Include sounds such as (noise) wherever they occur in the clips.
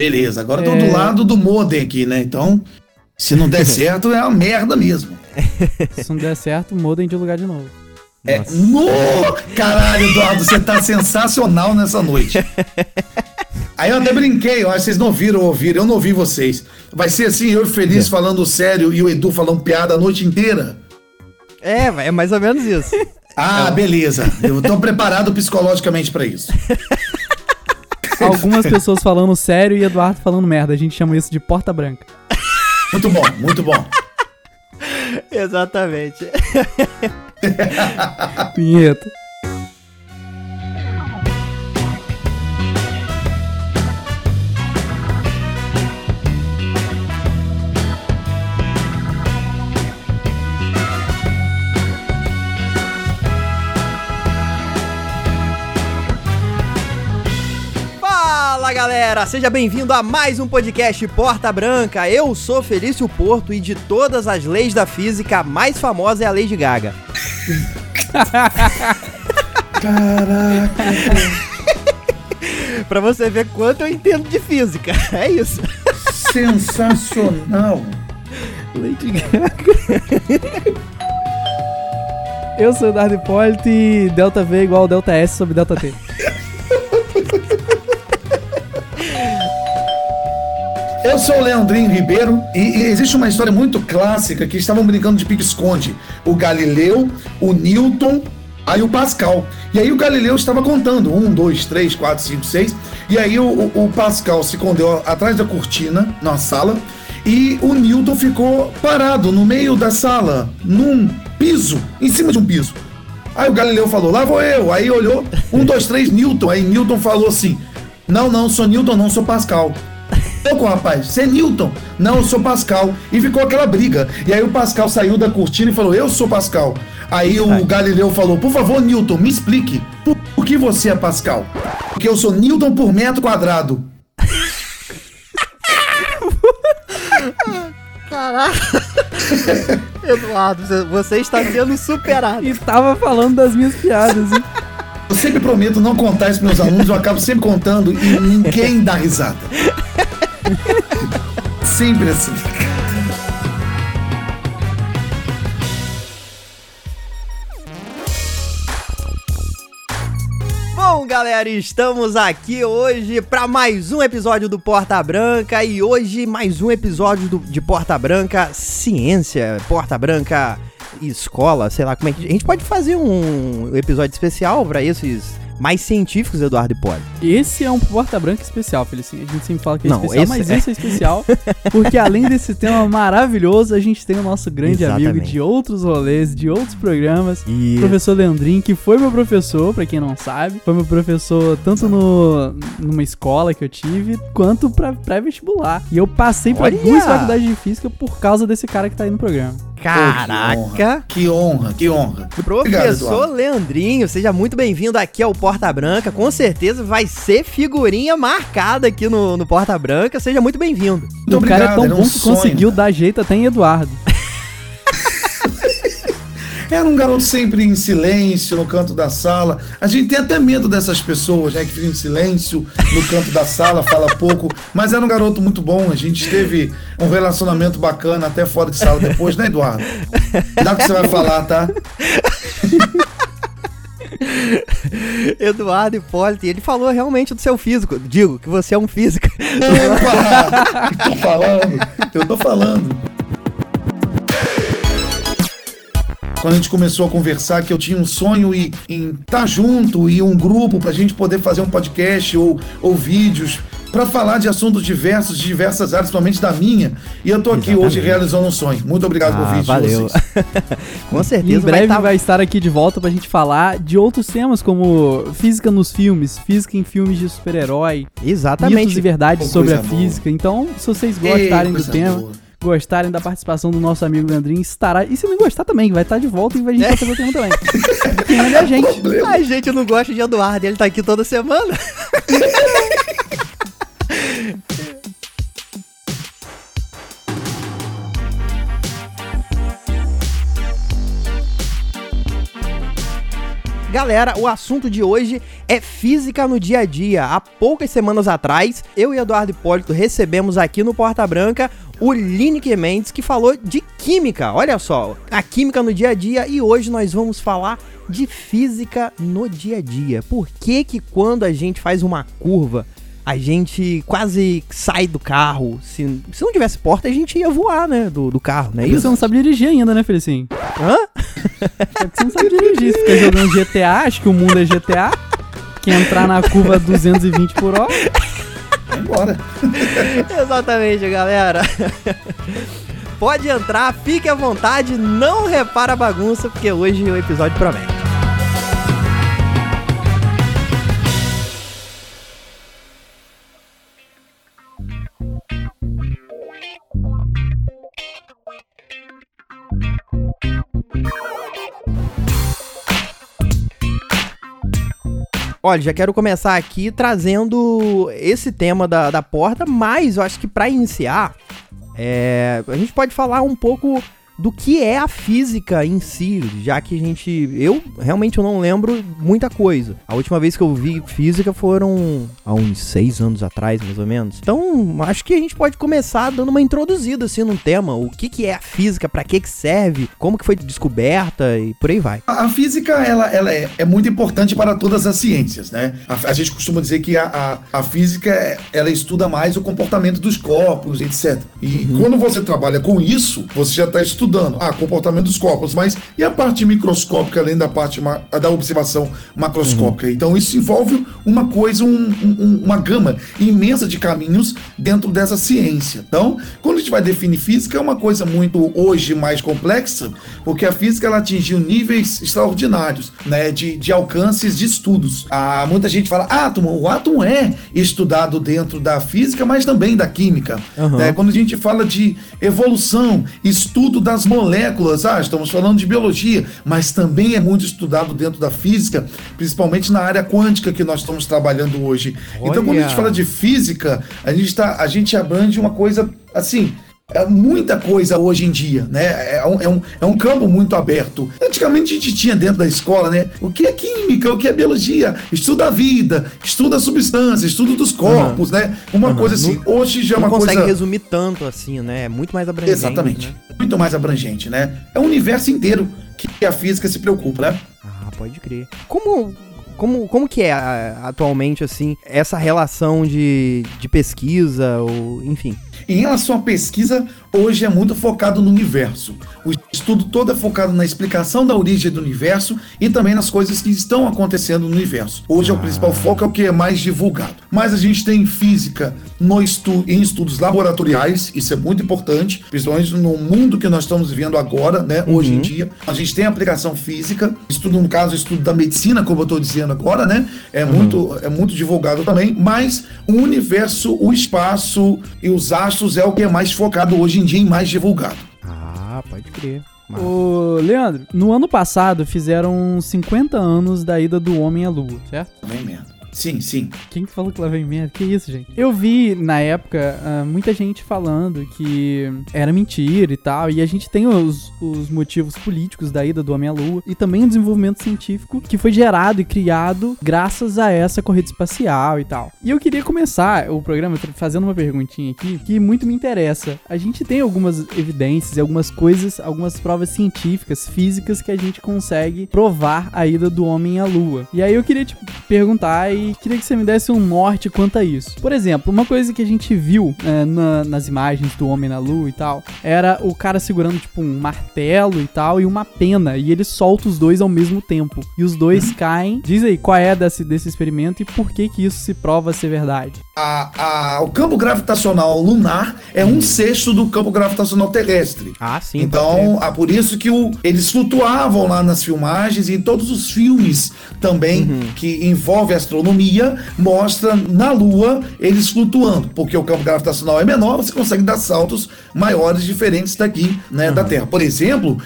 Beleza, agora eu tô é... do lado do modem aqui, né? Então, se não der (laughs) certo, é uma merda mesmo. se não der certo, modem de lugar de novo. É, no... Caralho, Eduardo, você tá sensacional nessa noite. Aí eu até brinquei, que vocês não viram ouviram, eu não ouvi vocês. Vai ser assim, eu feliz é. falando sério e o Edu falando piada a noite inteira? É, é mais ou menos isso. Ah, é. beleza. Eu tô preparado psicologicamente para isso. (laughs) (laughs) Algumas pessoas falando sério e Eduardo falando merda. A gente chama isso de porta branca. Muito bom, muito bom. Exatamente. (laughs) Vinheta. Galera, seja bem-vindo a mais um podcast Porta Branca. Eu sou Felício Porto e de todas as leis da física, a mais famosa é a lei de Gaga. Caraca. (laughs) pra você ver quanto eu entendo de física. É isso. Sensacional. Lady Gaga. Eu sou o Dardo Hipólito e Delta V igual Delta S sobre Delta T. (laughs) Eu sou o Leandrinho Ribeiro e, existe uma história muito clássica que estavam brincando de pique-esconde. O Galileu, o Newton, aí o Pascal. E aí o Galileu estava contando: um, dois, três, quatro, cinco, seis. E aí o, o Pascal se escondeu atrás da cortina, na sala, e o Newton ficou parado no meio da sala, num piso, em cima de um piso. Aí o Galileu falou: lá vou eu. Aí olhou: um, dois, três, Newton. Aí Newton falou assim: não, não, sou Newton, não sou Pascal louco, rapaz? Você é Newton? Não, eu sou Pascal. E ficou aquela briga. E aí o Pascal saiu da cortina e falou: Eu sou Pascal. Aí o Ai. Galileu falou: Por favor, Newton, me explique. Por, que você é Pascal? Porque eu sou Newton por metro quadrado. (laughs) Caraca. Eduardo, você está sendo superado. E tava falando das minhas piadas, hein? Eu sempre prometo não contar isso para meus alunos, eu acabo sempre contando e ninguém dá risada. (laughs) Sempre assim. Bom, galera, estamos aqui hoje para mais um episódio do Porta Branca e hoje mais um episódio do, de Porta Branca Ciência, Porta Branca Escola, sei lá como é que a gente pode fazer um episódio especial para esses mais científicos, Eduardo Hipólito. Esse é um porta branca especial, Felicinho. A gente sempre fala que é Não, especial, mas é... esse é especial porque além desse tema maravilhoso, a gente tem o nosso grande Exatamente. amigo de outros rolês, de outros programas, e... professor Leandrin, que foi meu professor, para quem não sabe, foi meu professor tanto no numa escola que eu tive, quanto para pré-vestibular. E eu passei para duas faculdades de física por causa desse cara que tá aí no programa. Caraca! que, honra, que honra, que honra. Professor Obrigado, Leandrinho, seja muito bem-vindo aqui ao Porta Branca. Com certeza vai ser figurinha marcada aqui no, no Porta Branca. Seja muito bem-vindo. O cara é tão bom um que sonho. conseguiu dar jeito até em Eduardo. Era um garoto sempre em silêncio no canto da sala. A gente tem até medo dessas pessoas, né? Que ficam em silêncio no canto da sala, fala pouco. Mas era um garoto muito bom. A gente teve um relacionamento bacana até fora de sala depois, né, Eduardo? Dá o que você vai falar, tá? Eduardo Hipólito, ele falou realmente do seu físico. Digo que você é um físico. Epa, tô falando, eu tô falando. Quando a gente começou a conversar que eu tinha um sonho em estar tá junto e um grupo para a gente poder fazer um podcast ou, ou vídeos para falar de assuntos diversos, de diversas áreas, principalmente da minha. E eu tô aqui Exatamente. hoje realizando um sonho. Muito obrigado ah, por vir. Valeu. (laughs) Com certeza. Em breve vai, tá... vai estar aqui de volta pra gente falar de outros temas, como física nos filmes, física em filmes de super-herói. Exatamente. Mitos e verdades sobre a boa. física. Então, se vocês gostarem Ei, do tema. Boa gostarem da participação do nosso amigo Leandrinho, estará. E se não gostar também, vai estar de volta e a gente vai fazer o tema também. Quem é a gente. (laughs) A gente não gosta de Eduardo, ele tá aqui toda semana. (laughs) Galera, o assunto de hoje é física no dia a dia. Há poucas semanas atrás, eu e Eduardo Hipólito recebemos aqui no Porta Branca o Lineker Mendes, que falou de química. Olha só, a química no dia a dia e hoje nós vamos falar de física no dia a dia. Por que que quando a gente faz uma curva, a gente quase sai do carro. Se, se não tivesse porta, a gente ia voar, né? Do, do carro, né? Isso? Você não sabe dirigir ainda, né, Felicinho? Hã? É você não sabe dirigir. Você fica jogando GTA, acho que o mundo é GTA. Quer entrar na curva 220 por hora. Embora. (laughs) Exatamente, galera. Pode entrar, fique à vontade, não repara a bagunça, porque hoje o episódio promete. Olha, já quero começar aqui trazendo esse tema da, da porta, mas eu acho que para iniciar, é, a gente pode falar um pouco do que é a física em si, já que a gente. Eu realmente eu não lembro muita coisa. A última vez que eu vi física foram há uns seis anos atrás, mais ou menos. Então, acho que a gente pode começar dando uma introduzida assim no tema. O que, que é a física, para que, que serve, como que foi descoberta e por aí vai. A, a física, ela, ela é, é, muito importante para todas as ciências, né? A, a gente costuma dizer que a, a, a, física, ela estuda mais o comportamento dos corpos, etc. E uhum. quando você trabalha com isso, você já está estudando estudando ah, comportamento dos corpos, mas e a parte microscópica, além da parte da observação macroscópica? Uhum. Então, isso envolve uma coisa, um, um, uma gama imensa de caminhos dentro dessa ciência. Então, quando a gente vai definir física, é uma coisa muito hoje mais complexa, porque a física ela atingiu níveis extraordinários né, de, de alcances de estudos. Ah, muita gente fala átomo, o átomo é estudado dentro da física, mas também da química. Uhum. Né? Quando a gente fala de evolução, estudo das das moléculas, ah, estamos falando de biologia, mas também é muito estudado dentro da física, principalmente na área quântica que nós estamos trabalhando hoje. Olha. Então, quando a gente fala de física, a gente, tá, a gente abrange uma coisa assim é muita coisa hoje em dia, né? É um, é, um, é um campo muito aberto. Antigamente a gente tinha dentro da escola, né? O que é química, o que é biologia? Estuda a vida, estuda a substância, estudo dos corpos, uhum. né? Uma uhum. coisa assim. Não, hoje já é uma coisa. Não consegue resumir tanto assim, né? É muito mais abrangente. Exatamente. Né? Muito mais abrangente, né? É o universo inteiro que a física se preocupa, né? Ah, pode crer. Como como, como que é atualmente, assim, essa relação de, de pesquisa, ou enfim? Em relação à pesquisa, hoje é muito focado no universo. O estudo todo é focado na explicação da origem do universo e também nas coisas que estão acontecendo no universo. Hoje ah. o principal foco é o que é mais divulgado. Mas a gente tem física no estu em estudos laboratoriais, isso é muito importante, principalmente no mundo que nós estamos vivendo agora, né? Uhum. Hoje em dia. A gente tem aplicação física, estudo, no caso, estudo da medicina, como eu estou dizendo agora, né? É, uhum. muito, é muito divulgado também, mas o universo, o espaço e os astros é o que é mais focado hoje em dia e mais divulgado. Ah, pode crer. Ô, Leandro, no ano passado fizeram 50 anos da ida do homem à lua, certo? Também mesmo. Sim, sim. Quem que falou que lá vem merda? Que isso, gente? Eu vi, na época, uh, muita gente falando que era mentira e tal. E a gente tem os, os motivos políticos da ida do Homem à Lua. E também o desenvolvimento científico que foi gerado e criado graças a essa corrida espacial e tal. E eu queria começar o programa fazendo uma perguntinha aqui que muito me interessa. A gente tem algumas evidências, algumas coisas, algumas provas científicas, físicas que a gente consegue provar a ida do homem à lua. E aí eu queria te perguntar e queria que você me desse um norte quanto a isso. Por exemplo, uma coisa que a gente viu é, na, nas imagens do Homem na Lua e tal, era o cara segurando, tipo, um martelo e tal, e uma pena, e ele solta os dois ao mesmo tempo. E os dois caem. Diz aí, qual é desse, desse experimento e por que que isso se prova ser verdade? A, a, o campo gravitacional lunar é um sexto do campo gravitacional terrestre. Ah, sim. Então, é por isso que o, eles flutuavam lá nas filmagens e em todos os filmes também uhum. que envolve astronomia astronomia mostra na Lua eles flutuando, porque o campo gravitacional é menor, você consegue dar saltos maiores diferentes daqui, né, uhum. da Terra. Por exemplo,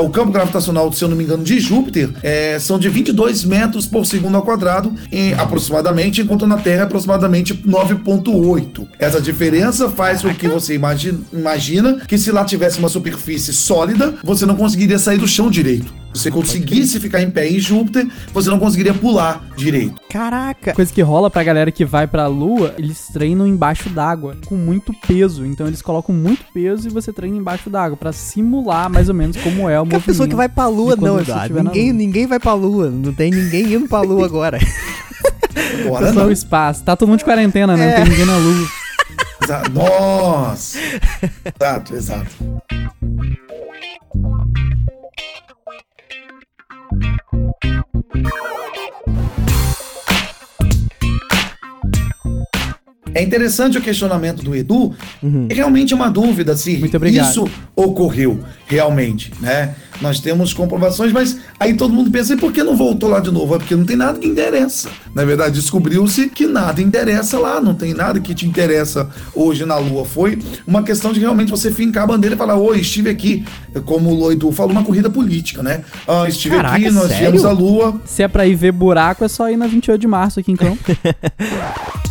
o campo gravitacional, se eu não me engano, de Júpiter é, são de 22 metros por segundo ao quadrado, em, aproximadamente, enquanto na Terra é aproximadamente 9,8. Essa diferença faz com que você imagine, imagina que se lá tivesse uma superfície sólida, você não conseguiria sair do chão direito. Se você conseguisse ficar em pé em Júpiter, você não conseguiria pular direito. Caraca! Coisa que rola pra galera que vai pra Lua, eles treinam embaixo d'água, com muito peso. Então eles colocam muito peso e você treina embaixo d'água, para simular mais ou menos como é o movimento. A pessoa que vai pra Lua, não. Ninguém, ninguém vai pra Lua. Não tem ninguém indo pra Lua agora. (laughs) Agora Só o espaço. Tá todo mundo de quarentena, né? É. Não tem ninguém na Lua. Nossa! exato, exato. É interessante o questionamento do Edu, uhum. é realmente uma dúvida se isso ocorreu realmente, né? Nós temos comprovações, mas aí todo mundo pensa, e por que não voltou lá de novo? É porque não tem nada que interessa. Na verdade, descobriu-se que nada interessa lá, não tem nada que te interessa hoje na Lua. Foi uma questão de realmente você fincar a bandeira e falar, oi, estive aqui. Como o Edu falou, uma corrida política, né? Ah, estive Caraca, aqui, nós sério? viemos a Lua. Se é pra ir ver buraco, é só ir na 28 de março aqui em Campo. (laughs)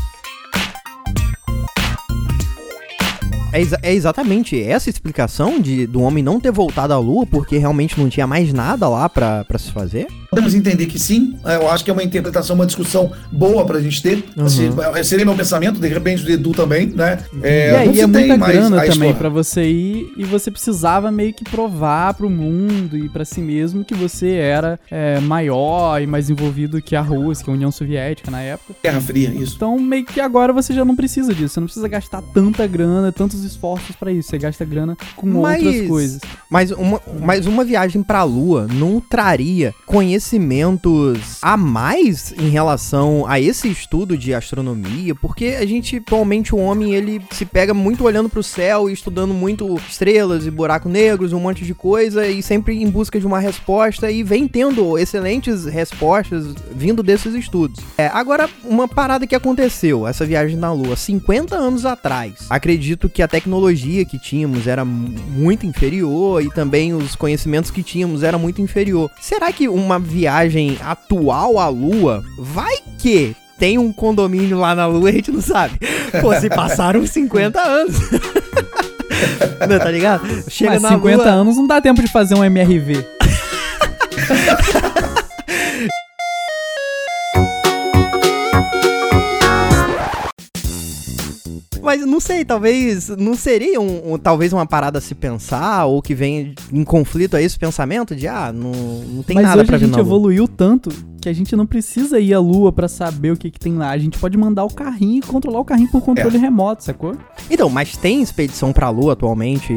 É, exa é, exatamente essa explicação de do homem não ter voltado à Lua porque realmente não tinha mais nada lá para se fazer? Podemos entender que sim. É, eu acho que é uma interpretação, uma discussão boa pra gente ter. Uhum. Assim, é, seria meu pensamento, de repente do Edu também, né? É, e aí é muita grana também para você ir e você precisava meio que provar pro mundo e para si mesmo que você era é, maior e mais envolvido que a Rússia, que a União Soviética na época. Guerra Fria, isso. Então meio que agora você já não precisa disso. Você não precisa gastar tanta grana, tantos esforços para isso. Você gasta grana com mas, outras coisas. Mas uma, mas uma viagem pra Lua não traria conhecimento conhecimentos a mais em relação a esse estudo de astronomia, porque a gente, atualmente, o homem, ele se pega muito olhando para o céu e estudando muito estrelas e buracos negros, um monte de coisa, e sempre em busca de uma resposta, e vem tendo excelentes respostas vindo desses estudos. É, agora, uma parada que aconteceu, essa viagem na Lua, 50 anos atrás, acredito que a tecnologia que tínhamos era muito inferior e também os conhecimentos que tínhamos era muito inferior. Será que uma viagem atual à Lua, vai que tem um condomínio lá na Lua e a gente não sabe. Pô, se passaram 50 anos. (laughs) não, tá ligado? Chega Mas na 50 Lua... anos não dá tempo de fazer um MRV. (laughs) Mas não sei, talvez não seria um, um, talvez uma parada a se pensar ou que vem em conflito a esse pensamento de ah, não, não tem Mas nada para vir Mas a gente evoluiu tanto que a gente não precisa ir à lua para saber o que, que tem lá. A gente pode mandar o carrinho e controlar o carrinho por controle é. remoto, sacou? Então, mas tem expedição pra lua atualmente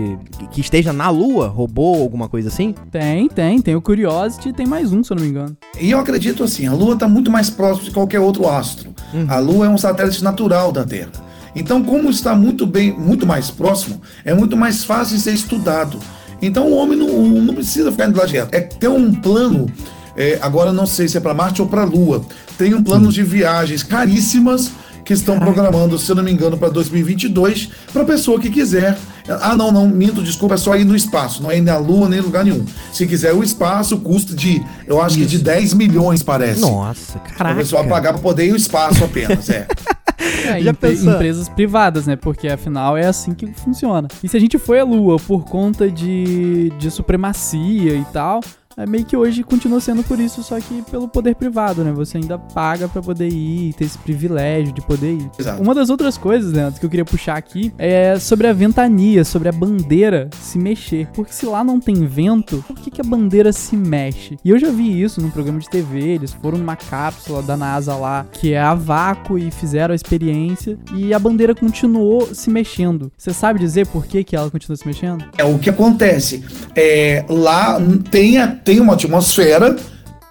que esteja na lua, robô, alguma coisa assim? Tem, tem. Tem o Curiosity e tem mais um, se eu não me engano. E eu acredito assim, a lua tá muito mais próxima de qualquer outro astro. Uhum. A lua é um satélite natural da Terra. Então, como está muito bem, muito mais próximo, é muito mais fácil de ser estudado. Então, o homem não, não precisa ficar indo lá direto. É ter um plano. É, agora não sei se é para Marte ou para Lua. Tem um plano Sim. de viagens caríssimas que estão programando, se eu não me engano, para 2022, para pessoa que quiser. Ah, não, não, minto, desculpa, é só ir no espaço, não é ir na Lua nem em lugar nenhum. Se quiser o espaço, custa de, eu acho Isso. que de 10 milhões, parece. Nossa, caraca. A pessoa pagar para poder ir o espaço apenas, é. (laughs) É, Já empresas privadas, né? Porque afinal é assim que funciona. E se a gente foi à Lua por conta de, de supremacia e tal, é meio que hoje continua sendo por isso, só que pelo poder privado, né? Você ainda paga para poder ir, ter esse privilégio de poder ir. Exato. Uma das outras coisas, Leandro, que eu queria puxar aqui é sobre a ventania, sobre a bandeira se mexer. Porque se lá não tem vento, por que, que a bandeira se mexe? E eu já vi isso num programa de TV, eles foram numa cápsula da NASA lá, que é a vácuo, e fizeram a experiência, e a bandeira continuou se mexendo. Você sabe dizer por que, que ela continua se mexendo? É o que acontece. É, lá tem a tem uma atmosfera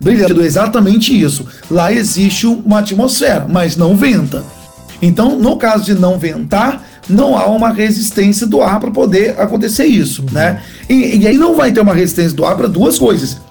brilhando exatamente isso. Lá existe uma atmosfera, mas não venta. Então, no caso de não ventar, não há uma resistência do ar para poder acontecer isso, né? E, e, aí não vai ter uma resistência do ar para duas coisas: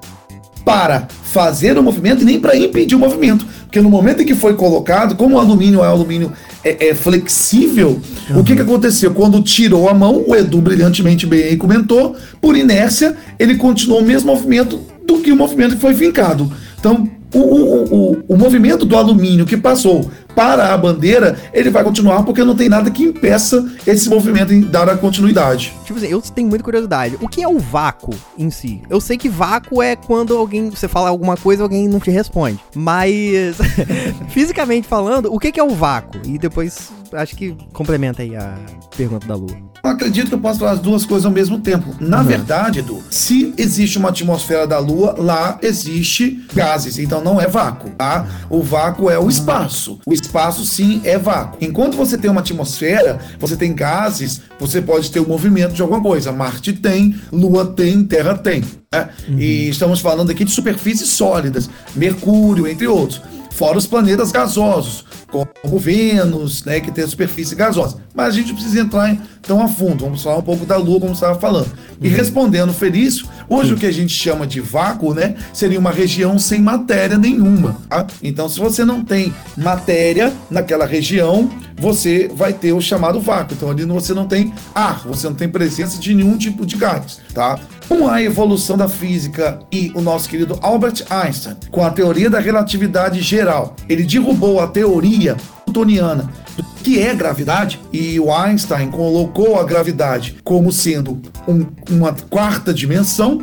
para fazer o movimento e nem para impedir o movimento. Porque no momento em que foi colocado, como o alumínio é alumínio é, é flexível, uhum. o que, que aconteceu? Quando tirou a mão, o Edu brilhantemente bem comentou, por inércia, ele continuou o mesmo movimento do que o movimento que foi fincado. Então, o, o, o, o movimento do alumínio que passou para a bandeira, ele vai continuar porque não tem nada que impeça esse movimento em dar a continuidade. Tipo assim, eu tenho muita curiosidade. O que é o vácuo em si? Eu sei que vácuo é quando alguém, você fala alguma coisa e alguém não te responde. Mas, (laughs) fisicamente falando, o que é o vácuo? E depois, acho que complementa aí a pergunta da Lua. Eu acredito que eu posso falar as duas coisas ao mesmo tempo. Na uhum. verdade, Edu, se existe uma atmosfera da Lua, lá existe gases, então não é vácuo, tá? O vácuo é o espaço. O espaço, sim, é vácuo. Enquanto você tem uma atmosfera, você tem gases, você pode ter o um movimento de alguma coisa. Marte tem, Lua tem, Terra tem. Né? Uhum. E estamos falando aqui de superfícies sólidas, Mercúrio, entre outros. Fora os planetas gasosos, como Vênus, né, que tem a superfície gasosa. Mas a gente precisa entrar tão a fundo. Vamos falar um pouco da Lua, como você estava falando. E uhum. respondendo, Felício, hoje Sim. o que a gente chama de vácuo, né, seria uma região sem matéria nenhuma. Tá? Então, se você não tem matéria naquela região, você vai ter o chamado vácuo. Então, ali você não tem ar, você não tem presença de nenhum tipo de gás, tá? Com a evolução da física e o nosso querido Albert Einstein, com a teoria da relatividade geral, ele derrubou a teoria newtoniana do que é gravidade e o Einstein colocou a gravidade como sendo um, uma quarta dimensão,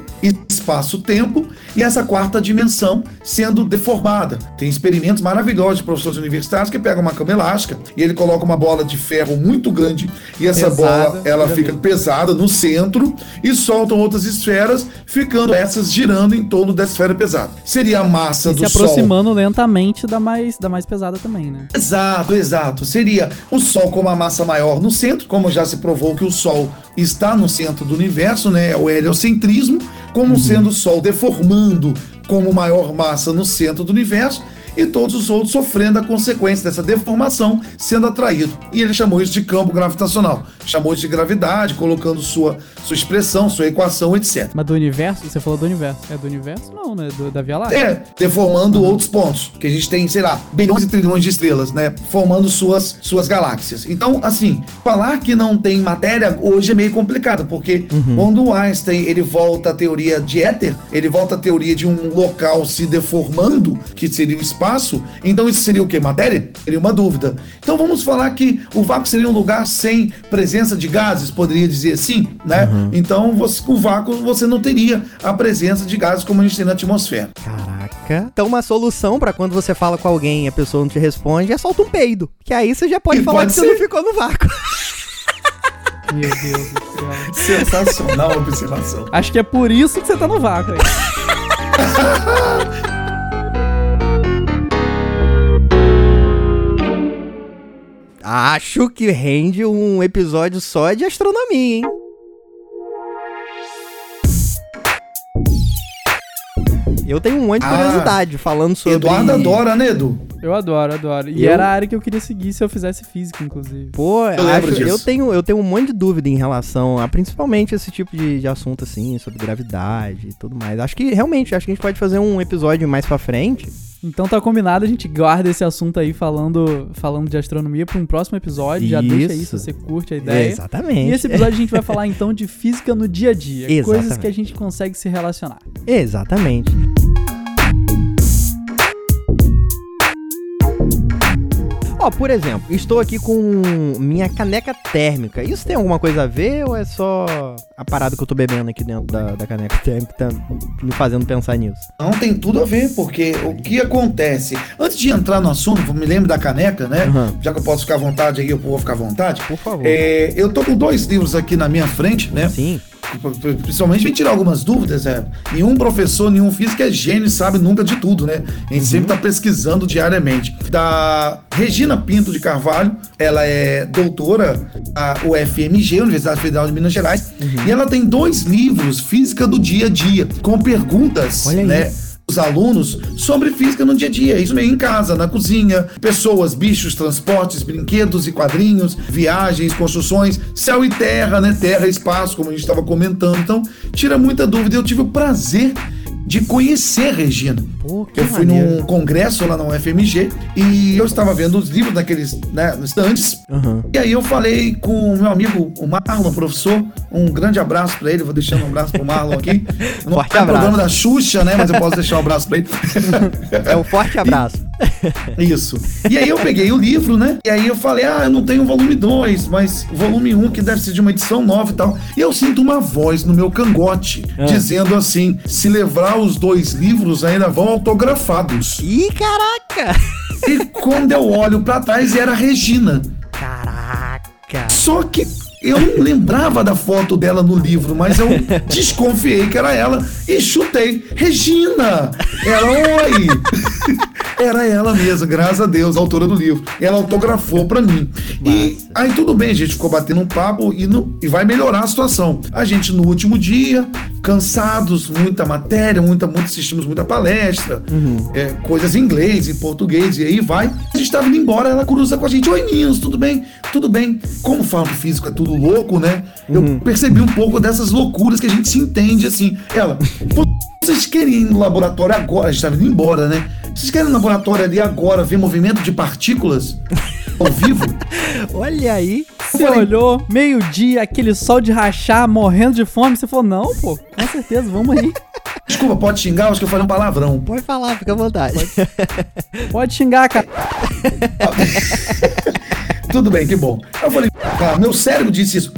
espaço-tempo, e essa quarta dimensão sendo deformada. Tem experimentos maravilhosos de professores universitários que pegam uma cama elástica e ele coloca uma bola de ferro muito grande e essa pesada, bola ela fica vi. pesada no centro e soltam outras esferas, ficando essas girando em torno da esfera pesada. Seria a massa e do Sol. Se aproximando Sol. lentamente da mais, da mais pesada também, né? Exato, exato. Seria o Sol com uma massa maior no centro, como já se provou que o Sol está no centro do universo, né? O heliocentrismo, como uhum. sendo o Sol deformando como maior massa no centro do universo e todos os outros sofrendo a consequência dessa deformação, sendo atraído. E ele chamou isso de campo gravitacional. Chamou isso de gravidade, colocando sua, sua expressão, sua equação, etc. Mas do universo? Você falou do universo. É do universo? Não, né? Do, da Via Láctea. É, deformando outros pontos. Que a gente tem, sei lá, bilhões e trilhões de estrelas, né? Formando suas, suas galáxias. Então, assim, falar que não tem matéria hoje é meio complicado, porque uhum. quando o Einstein ele volta à teoria de éter, ele volta à teoria de um local se deformando, que seria o espaço espaço, então isso seria o que? Matéria? Seria uma dúvida. Então vamos falar que o vácuo seria um lugar sem presença de gases, poderia dizer assim, né? Uhum. Então você, o vácuo você não teria a presença de gases como a gente tem na atmosfera. Caraca. Então uma solução para quando você fala com alguém e a pessoa não te responde é solta um peido. Que aí você já pode e falar pode que ser. você não ficou no vácuo. (laughs) Meu Deus do céu. Sensacional observação. Acho que é por isso que você tá no vácuo (laughs) Acho que rende um episódio só de astronomia, hein? Eu tenho um monte de ah, curiosidade falando sobre. Eduardo adora, né, Edu? Eu adoro, adoro. E eu... era a área que eu queria seguir se eu fizesse física, inclusive. Pô, eu, acho, eu, tenho, eu tenho um monte de dúvida em relação a principalmente esse tipo de, de assunto, assim, sobre gravidade e tudo mais. Acho que realmente, acho que a gente pode fazer um episódio mais pra frente então tá combinado, a gente guarda esse assunto aí falando, falando de astronomia para um próximo episódio. Isso. Já deixa aí se você curte a ideia. Exatamente. E esse episódio a gente vai (laughs) falar então de física no dia a dia. Exatamente. Coisas que a gente consegue se relacionar. Exatamente. Ó, por exemplo, estou aqui com minha caneca térmica. Isso tem alguma coisa a ver ou é só a parada que eu tô bebendo aqui dentro da, da caneca térmica que tá me fazendo pensar nisso? Não, tem tudo a ver, porque o que acontece? Antes de entrar no assunto, me lembro da caneca, né? Uhum. Já que eu posso ficar à vontade aí, eu vou ficar à vontade. Por favor. É, eu tô com dois livros aqui na minha frente, né? Sim principalmente vem tirar algumas dúvidas, é. Nenhum professor, nenhum físico é gênio e sabe nunca de tudo, né? A gente uhum. sempre está pesquisando diariamente. Da Regina Pinto de Carvalho, ela é doutora da UFMG, Universidade Federal de Minas Gerais, uhum. e ela tem dois livros, Física do Dia a Dia, com perguntas, Olha né? Aí os alunos sobre física no dia a dia, isso meio em casa, na cozinha, pessoas, bichos, transportes, brinquedos e quadrinhos, viagens, construções, céu e terra, né? Terra e espaço, como a gente estava comentando. Então, tira muita dúvida. Eu tive o prazer de conhecer Regina. Pô, eu fui maneiro. num congresso lá na UFMG e eu estava vendo os livros naqueles né, estantes. Uhum. E aí eu falei com o meu amigo, o Marlon, professor, Um grande abraço para ele, vou deixando um abraço pro Marlon aqui. (laughs) Não forte é abraço. programa da Xuxa, né? Mas eu posso deixar um abraço para ele. (laughs) É um forte abraço. (laughs) Isso. E aí eu peguei o livro, né? E aí eu falei, ah, eu não tenho o volume 2, mas o volume 1, um, que deve ser de uma edição nova e tal. E eu sinto uma voz no meu cangote, ah. dizendo assim: se os dois livros, ainda vão autografados. Ih, caraca! E quando eu olho para trás, era a Regina. Caraca! Só que eu não lembrava da foto dela no livro, mas eu (laughs) desconfiei que era ela e chutei. Regina! Ela, oi! (laughs) Era ela mesma, graças a Deus, a autora do livro. Ela autografou para mim. E aí tudo bem, a gente ficou batendo um papo e, no, e vai melhorar a situação. A gente no último dia, cansados, muita matéria, muita, muito, assistimos muita palestra, uhum. é, coisas em inglês, em português, e aí vai. A gente tava indo embora, ela cruza com a gente. Oi, meninos, tudo bem? Tudo bem. Como falo físico é tudo louco, né? Eu uhum. percebi um pouco dessas loucuras que a gente se entende assim. Ela, vocês querem ir no laboratório agora? A gente tava indo embora, né? Vocês querem no laboratório ali agora ver movimento de partículas (laughs) ao vivo? Olha aí. Você falei, olhou, meio-dia, aquele sol de rachar, morrendo de fome. Você falou, não, pô, com certeza, vamos aí. Desculpa, pode xingar? Acho que eu falei um palavrão. Pode falar, fica à vontade. Pode, pode xingar, cara. (laughs) Tudo bem, que bom. Eu falei, cara, meu cérebro disse isso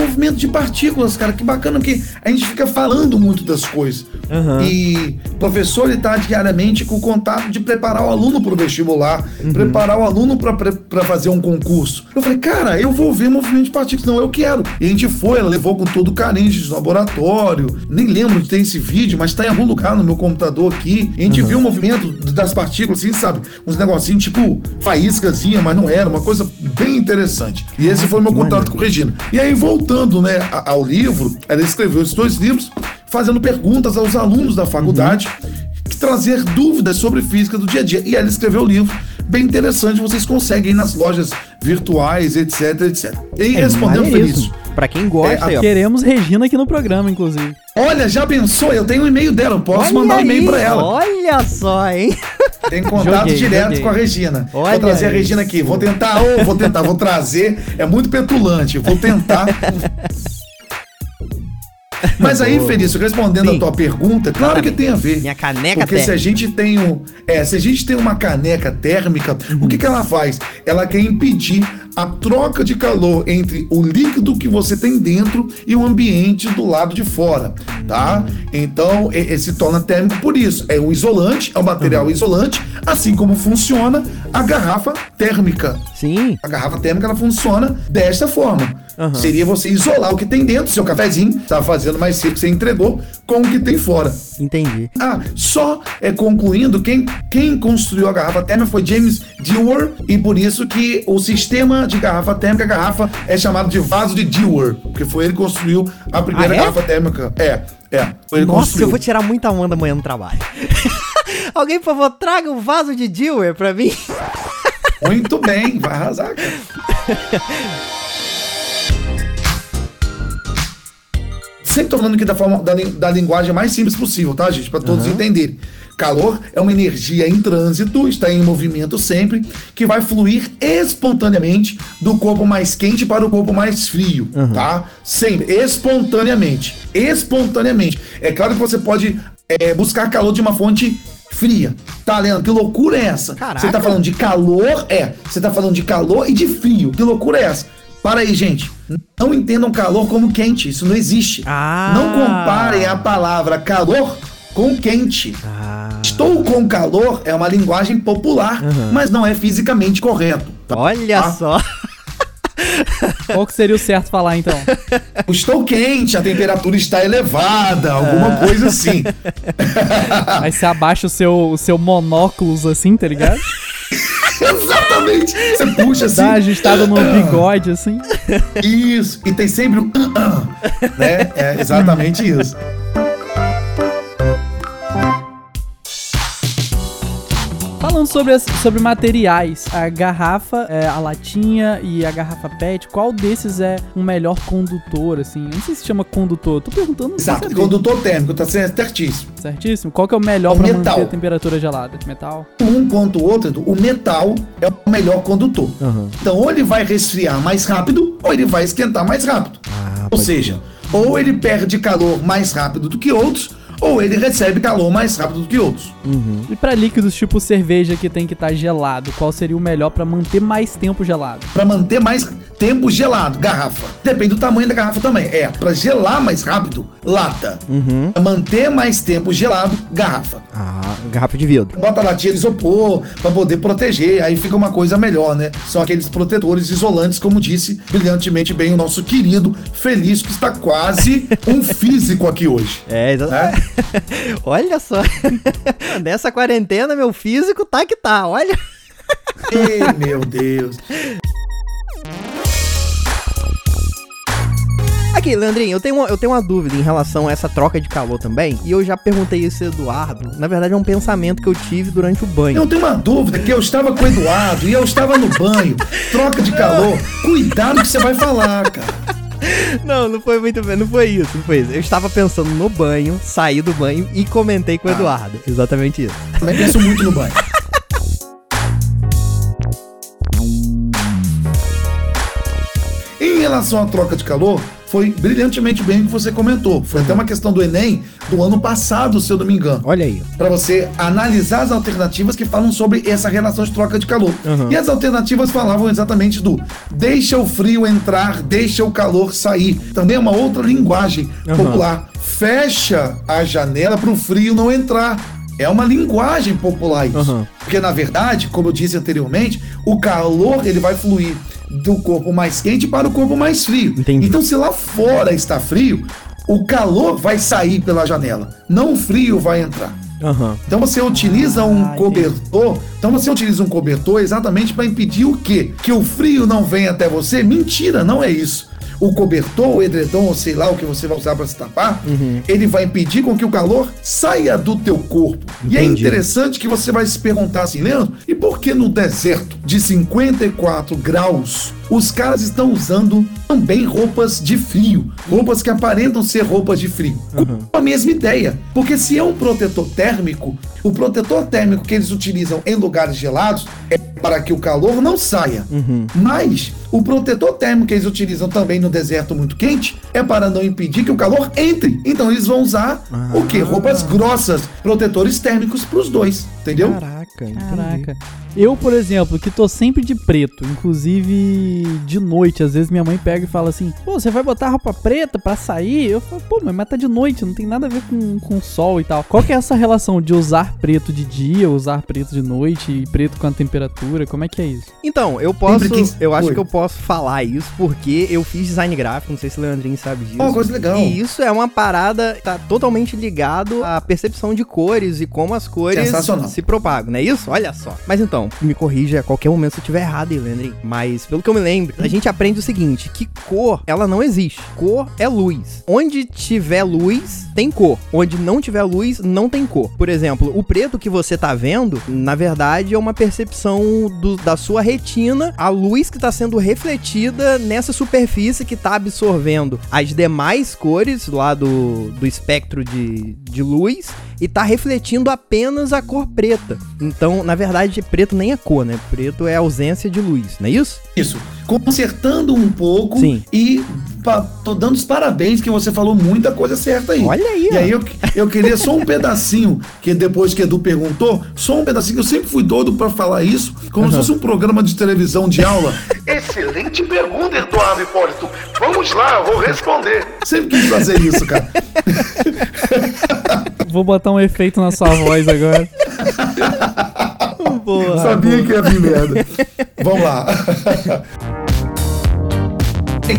movimento de partículas, cara. Que bacana que a gente fica falando muito das coisas. Uhum. E o professor está diariamente com o contato de preparar o aluno para o vestibular, uhum. preparar o aluno para fazer um concurso. Eu falei, cara, eu vou ver movimento de partículas. Não, eu quero. E a gente foi, ela levou com todo carinho de laboratório. Nem lembro de ter esse vídeo, mas está em algum lugar no meu computador aqui. A gente uhum. viu o movimento das partículas, assim, sabe? Uns negocinhos tipo faíscazinha, mas não era. Uma coisa bem interessante. E esse foi o meu contato com Regina. E aí, voltando voltando né, ao livro, ela escreveu esses dois livros fazendo perguntas aos alunos da faculdade que trazer dúvidas sobre física do dia a dia. E ela escreveu o livro bem interessante, vocês conseguem ir nas lojas virtuais, etc, etc. E é respondendo feliz. Para quem gosta, é, a... queremos Regina aqui no programa, inclusive. Olha, já pensou? Eu tenho um e-mail dela, eu posso Olha mandar um e-mail para ela. Olha só, hein? (laughs) Tem contato direto com a Regina. Olha vou trazer a Regina aqui. Vou tentar, oh, vou tentar, vou trazer. É muito petulante. Vou tentar. (laughs) Mas aí, Felício, respondendo Sim. a tua pergunta, claro que tem a ver. Minha caneca Porque térmica. se a gente tem um, é, se a gente tem uma caneca térmica, uhum. o que, que ela faz? Ela quer impedir a troca de calor entre o líquido que você tem dentro e o ambiente do lado de fora, tá? Então, ele se torna térmico por isso. É um isolante, é um material uhum. isolante, assim como funciona a garrafa térmica. Sim. A garrafa térmica ela funciona desta forma. Uhum. Seria você isolar o que tem dentro, seu cafezinho, estava fazendo mais cedo que você entregou, com o que tem fora. Entendi. Ah, só é, concluindo, quem, quem construiu a garrafa térmica foi James Dewar, e por isso que o sistema de garrafa térmica, a garrafa é chamado de vaso de Dewar, porque foi ele que construiu a primeira ah, é? garrafa térmica. É, é. Foi ele Nossa, construiu. eu vou tirar muita onda amanhã no trabalho. (laughs) Alguém, por favor, traga um vaso de Dewar pra mim. Muito bem, vai arrasar, cara. Sempre tô falando aqui da forma da, da linguagem mais simples possível, tá, gente? Para todos uhum. entenderem. Calor é uma energia em trânsito, está em movimento sempre, que vai fluir espontaneamente do corpo mais quente para o corpo mais frio, uhum. tá? Sempre, espontaneamente. Espontaneamente. É claro que você pode é, buscar calor de uma fonte fria. Tá, Leandro? Que loucura é essa? Caraca. Você tá falando de calor? É. Você tá falando de calor e de frio. Que loucura é essa? Para aí, gente. Não entendam calor como quente. Isso não existe. Ah. Não comparem a palavra calor com quente. Ah. Estou com calor é uma linguagem popular, uhum. mas não é fisicamente correto. Tá? Olha tá? só. Qual que seria o certo falar então? Estou quente, a temperatura está elevada, alguma ah. coisa assim. (laughs) Aí você abaixa o seu, o seu monóculos assim, tá ligado? (laughs) Exatamente. Você puxa assim. Dá ajustado no bigode, assim. Isso. E tem sempre um. Uh, uh, né? É exatamente isso. Sobre, as, sobre materiais, a garrafa, é, a latinha e a garrafa PET, qual desses é um melhor condutor, assim? Não sei se chama condutor, tô perguntando. Exato, condutor térmico, tá certíssimo. Certíssimo. Qual que é o melhor para manter a temperatura gelada? Metal? Um quanto o outro, o metal é o melhor condutor. Uhum. Então, ou ele vai resfriar mais rápido, ou ele vai esquentar mais rápido. Ah, Ou seja, ou ele perde calor mais rápido do que outros, ou ele recebe calor mais rápido do que outros. Uhum. E para líquidos tipo cerveja que tem que estar tá gelado, qual seria o melhor para manter mais tempo gelado? Para manter mais tempo gelado, garrafa. Depende do tamanho da garrafa também. É, para gelar mais rápido, lata. Uhum. Pra manter mais tempo gelado, garrafa. Ah, garrafa de vidro. Bota latinha de isopor para poder proteger, aí fica uma coisa melhor, né? São aqueles protetores isolantes, como disse brilhantemente bem o nosso querido Feliz, que está quase (laughs) um físico aqui hoje. É, exatamente. É? (laughs) olha só. (laughs) Nessa quarentena, meu físico tá que tá, olha. Ei, meu Deus. Aqui, Leandrinho, eu tenho, uma, eu tenho uma dúvida em relação a essa troca de calor também. E eu já perguntei isso ao Eduardo. Na verdade, é um pensamento que eu tive durante o banho. Eu tenho uma dúvida que eu estava com o Eduardo e eu estava no banho. Troca de calor. (laughs) Cuidado que você vai falar, cara. Não, não foi muito bem, não foi isso, não foi isso. Eu estava pensando no banho, saí do banho e comentei com o ah. Eduardo. Exatamente isso. Também penso muito no banho. Em relação à troca de calor, foi brilhantemente bem o que você comentou. Foi até uma questão do Enem do ano passado, se eu não me engano. Olha aí. Para você analisar as alternativas que falam sobre essa relação de troca de calor. Uhum. E as alternativas falavam exatamente do deixa o frio entrar, deixa o calor sair. Também é uma outra linguagem uhum. popular. Fecha a janela para o frio não entrar. É uma linguagem popular isso. Uhum. Porque, na verdade, como eu disse anteriormente, o calor ele vai fluir do corpo mais quente para o corpo mais frio. Entendi. Então, se lá fora está frio, o calor vai sair pela janela, não o frio vai entrar. Uhum. Então você utiliza um ah, cobertor. Entendi. Então você utiliza um cobertor exatamente para impedir o quê? Que o frio não venha até você? Mentira, não é isso o cobertor, o edredom, ou sei lá o que você vai usar para se tapar, uhum. ele vai impedir com que o calor saia do teu corpo. Entendi. E é interessante que você vai se perguntar assim, Leandro, e por que no deserto de 54 graus os caras estão usando também roupas de frio, roupas que aparentam ser roupas de frio. Uhum. Com a mesma ideia, porque se é um protetor térmico, o protetor térmico que eles utilizam em lugares gelados é para que o calor não saia. Uhum. Mas o protetor térmico que eles utilizam também no deserto muito quente é para não impedir que o calor entre. Então eles vão usar ah. o que? Roupas grossas, protetores térmicos para os dois, entendeu? Caraca, entendi. Caraca. Eu, por exemplo, que tô sempre de preto, inclusive de noite, às vezes minha mãe pega e fala assim: pô, você vai botar roupa preta pra sair? Eu falo, pô, mas tá de noite, não tem nada a ver com, com sol e tal. Qual que é essa relação de usar preto de dia, usar preto de noite e preto com a temperatura? Como é que é isso? Então, eu posso, eu acho que eu posso falar isso porque eu fiz design gráfico, não sei se o Leandrinho sabe disso. Oh, coisa legal. E isso é uma parada, tá totalmente ligado à percepção de cores e como as cores se propagam, não é isso? Olha só. Mas então, então, me corrija a qualquer momento se eu estiver errado aí. Mas, pelo que eu me lembro, a gente aprende o seguinte, que cor, ela não existe. Cor é luz. Onde tiver luz, tem cor. Onde não tiver luz, não tem cor. Por exemplo, o preto que você tá vendo, na verdade, é uma percepção do, da sua retina, a luz que está sendo refletida nessa superfície que está absorvendo as demais cores lá do, do espectro de, de luz e tá refletindo apenas a cor preta. Então, na verdade, preto nem é cor, né? Preto é ausência de luz, não é isso? Isso. Consertando um pouco Sim. e tô dando os parabéns que você falou muita coisa certa aí. Olha aí. E aí eu, eu queria só um (laughs) pedacinho, que depois que Edu perguntou, só um pedacinho, que eu sempre fui doido para falar isso, como uhum. se fosse um programa de televisão de aula. (laughs) Excelente pergunta, Eduardo Hipólito. Vamos lá, eu vou responder. Sempre quis fazer isso, cara. (laughs) Vou botar um efeito na sua voz agora. Boa, Sabia boa. que ia vir merda. (laughs) Vamos lá.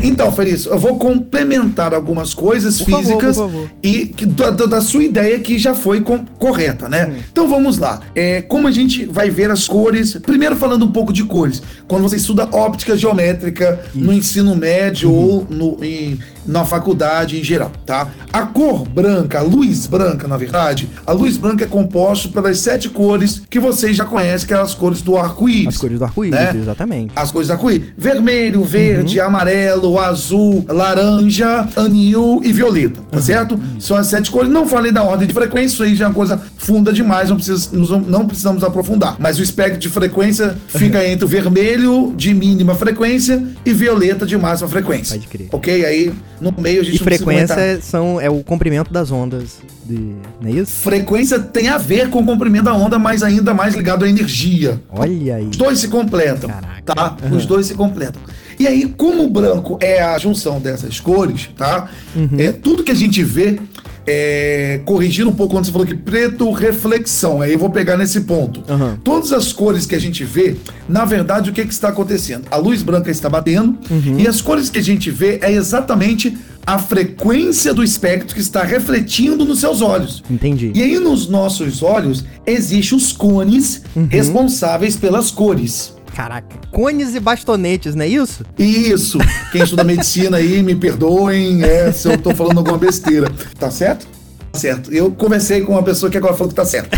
Então, Feliz, eu vou complementar algumas coisas por físicas favor, favor. e que, da, da, sua ideia que já foi com, correta, né? Hum. Então vamos lá. É, como a gente vai ver as cores? Primeiro falando um pouco de cores. Quando você estuda óptica geométrica Isso. no ensino médio uhum. ou no, em, na faculdade em geral, tá? A cor branca, a luz branca, na verdade, a luz branca é composta pelas sete cores que vocês já conhecem, que são as cores do arco-íris. As cores do arco-íris, né? exatamente. As cores do arco-íris. Vermelho, verde, uhum. amarelo azul, laranja, anil e violeta, tá uhum. certo? São as sete cores. Não falei da ordem de frequência, isso aí já é uma coisa funda demais, não, precisa, não precisamos aprofundar. Mas o espectro de frequência fica uhum. (laughs) entre o vermelho de mínima frequência e violeta de máxima frequência. Pode crer. Ok? Aí no meio a gente E frequência são, é o comprimento das ondas. De, não é isso? Frequência tem a ver com o comprimento da onda, mas ainda mais ligado à energia. Olha aí. Os dois se completam. Caraca. Tá? Uhum. Os dois se completam. E aí, como o branco é a junção dessas cores, tá? Uhum. É, tudo que a gente vê é, corrigindo um pouco quando você falou que preto, reflexão. Aí eu vou pegar nesse ponto. Uhum. Todas as cores que a gente vê, na verdade, o que, que está acontecendo? A luz branca está batendo uhum. e as cores que a gente vê é exatamente a frequência do espectro que está refletindo nos seus olhos. Entendi. E aí nos nossos olhos existem os cones uhum. responsáveis pelas cores. Caraca, cones e bastonetes, não é isso? Isso. Quem estuda medicina aí, me perdoem é, se eu tô falando alguma besteira. Tá certo? Tá certo. Eu conversei com uma pessoa que agora falou que tá certo.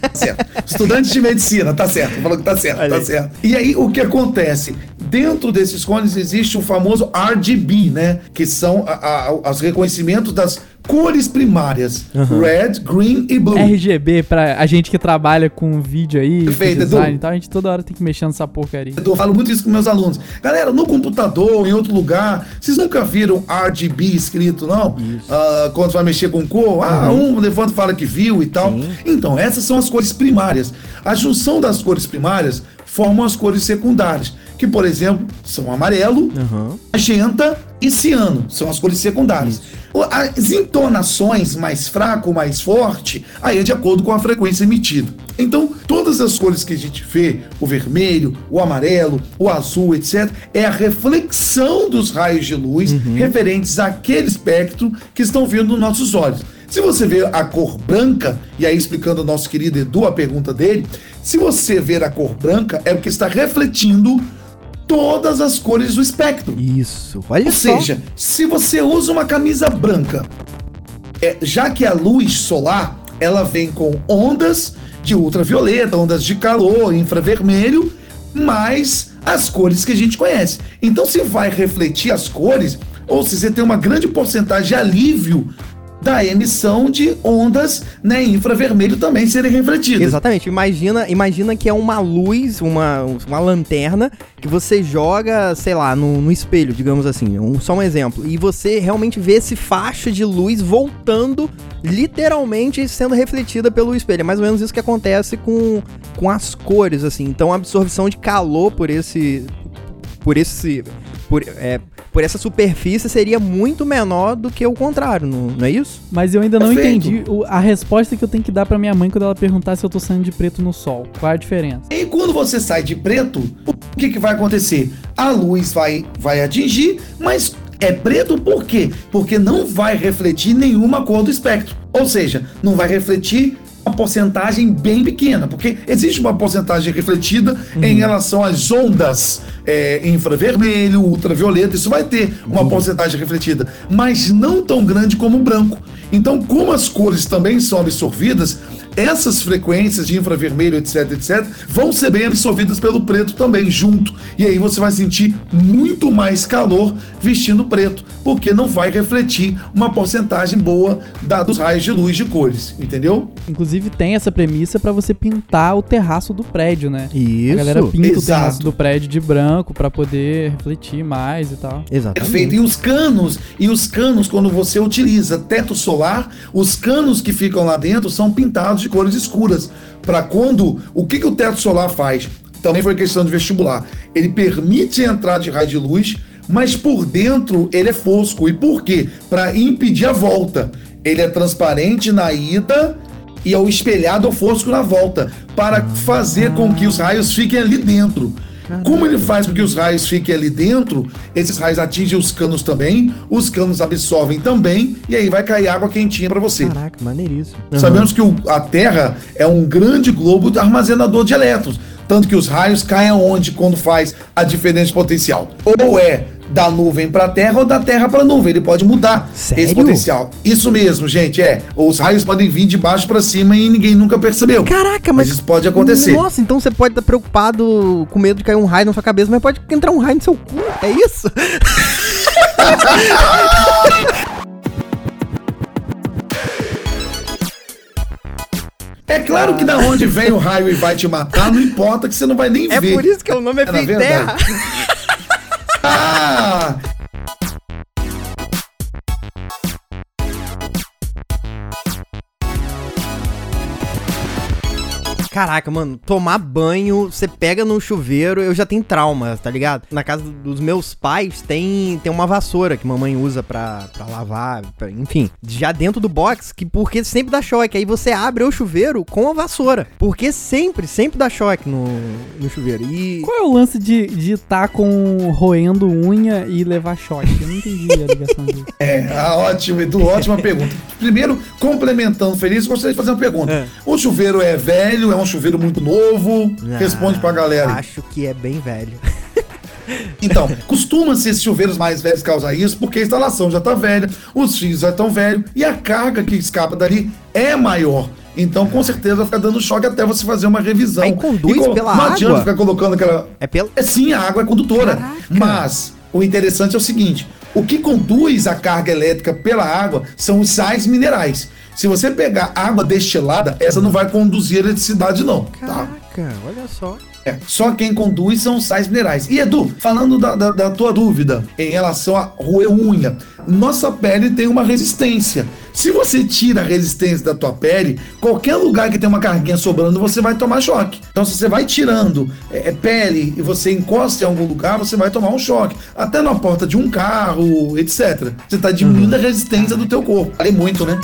Tá certo. Estudante de medicina, tá certo. Falou que tá certo, Olha tá aí. certo. E aí, o que acontece? Dentro desses cones existe o famoso RGB, né? Que são a, a, os reconhecimentos das cores primárias: uhum. red, green e blue. RGB, pra a gente que trabalha com vídeo aí, Perfeito, design Edu. tal, a gente toda hora tem que mexer nessa porcaria. Eu falo muito isso com meus alunos. Galera, no computador, em outro lugar, vocês nunca viram RGB escrito, não? Uh, quando vai mexer com cor, ah, um levanta e fala que viu e tal. Sim. Então, essas são as cores primárias. A junção das cores primárias formam as cores secundárias que, por exemplo, são amarelo, uhum. magenta e ciano, são as cores secundárias. Isso. As entonações mais fraco, mais forte, aí é de acordo com a frequência emitida. Então, todas as cores que a gente vê, o vermelho, o amarelo, o azul, etc., é a reflexão dos raios de luz uhum. referentes àquele espectro que estão vindo nos nossos olhos. Se você vê a cor branca, e aí explicando o nosso querido Edu a pergunta dele, se você ver a cor branca, é porque está refletindo todas as cores do espectro. Isso, olha Ou só. seja, se você usa uma camisa branca, é, já que a luz solar ela vem com ondas de ultravioleta, ondas de calor, infravermelho, mais as cores que a gente conhece. Então, se vai refletir as cores, ou se você tem uma grande porcentagem de alívio da emissão de ondas né, infravermelho também serem refletidas. Exatamente. Imagina, imagina que é uma luz, uma, uma lanterna que você joga, sei lá, no, no espelho, digamos assim. Um, só um exemplo. E você realmente vê esse faixa de luz voltando, literalmente sendo refletida pelo espelho. É mais ou menos isso que acontece com, com as cores, assim. Então a absorção de calor por esse. Por esse. Por, é, por essa superfície seria muito menor do que o contrário, não, não é isso? Mas eu ainda não Perfeito. entendi o, a resposta que eu tenho que dar para minha mãe quando ela perguntar se eu tô saindo de preto no sol. Qual é a diferença? E quando você sai de preto, o que, que vai acontecer? A luz vai, vai atingir, mas é preto por quê? Porque não vai refletir nenhuma cor do espectro. Ou seja, não vai refletir uma porcentagem bem pequena, porque existe uma porcentagem refletida uhum. em relação às ondas é, infravermelho, ultravioleta, isso vai ter uma uhum. porcentagem refletida, mas não tão grande como o branco. Então, como as cores também são absorvidas, essas frequências de infravermelho, etc, etc, vão ser bem absorvidas pelo preto também, junto. E aí você vai sentir muito mais calor vestindo preto, porque não vai refletir uma porcentagem boa da, dos raios de luz de cores, entendeu? Inclusive tem essa premissa para você pintar o terraço do prédio, né? Isso. A galera pinta Exato. o terraço do prédio de branco para poder refletir mais e tal. Exatamente. Perfeito. E os canos, e os canos quando você utiliza teto solar, os canos que ficam lá dentro são pintados de cores escuras. Para quando. O que, que o teto solar faz? Também foi questão de vestibular. Ele permite a entrada de raio de luz, mas por dentro ele é fosco. E por quê? Para impedir a volta. Ele é transparente na ida e é o espelhado ou fosco na volta, para fazer com que os raios fiquem ali dentro. Como ele faz com que os raios fiquem ali dentro, esses raios atingem os canos também, os canos absorvem também, e aí vai cair água quentinha para você. Caraca, maneiríssimo. Uhum. Sabemos que o, a Terra é um grande globo armazenador de elétrons. Tanto que os raios caem aonde quando faz a diferença de potencial? Ou é da nuvem para a Terra ou da Terra para a nuvem. Ele pode mudar Sério? esse potencial. Isso mesmo, gente, é. Os raios podem vir de baixo para cima e ninguém nunca percebeu. Caraca, mas, mas, isso pode acontecer. Nossa, então você pode estar preocupado com medo de cair um raio na sua cabeça, mas pode entrar um raio no seu cu. É isso? (laughs) É claro que da onde vem o raio e vai te matar, não importa que você não vai nem é ver. É por isso que o nome é, é Terra. Ah! Caraca, mano, tomar banho, você pega no chuveiro, eu já tenho trauma, tá ligado? Na casa dos meus pais tem, tem uma vassoura que mamãe usa pra, pra lavar, pra, enfim. Já dentro do box, que porque sempre dá choque. Aí você abre o chuveiro com a vassoura. Porque sempre, sempre dá choque no, no chuveiro. E. Qual é o lance de estar tá com roendo unha e levar choque? Eu não entendi a ligação disso. (laughs) É, ah, ótimo, Edu, ótima pergunta. Primeiro, complementando Feliz, gostaria de fazer uma pergunta. É. O chuveiro é velho, é um um chuveiro muito novo? Ah, Responde pra galera. Acho que é bem velho. (laughs) Então, costuma-se esses chuveiros mais velhos causar isso, porque a instalação já está velha, os fios já estão velhos e a carga que escapa dali é maior. Então, com certeza, vai ficar dando choque até você fazer uma revisão. Aí conduz e, pela não água? Não adianta ficar colocando aquela... É pelo... É sim, a água é condutora. Caraca. Mas, o interessante é o seguinte, o que conduz a carga elétrica pela água são os sais minerais. Se você pegar água destilada, essa não vai conduzir eletricidade, não. Tá? Caraca, tá? olha só. É, só quem conduz são sais minerais. E Edu, falando da, da, da tua dúvida em relação a roer unha, nossa pele tem uma resistência. Se você tira a resistência da tua pele, qualquer lugar que tem uma carguinha sobrando, você vai tomar choque. Então, se você vai tirando é, é pele e você encosta em algum lugar, você vai tomar um choque. Até na porta de um carro, etc. Você está diminuindo uhum. a resistência do teu corpo. Vale muito, né?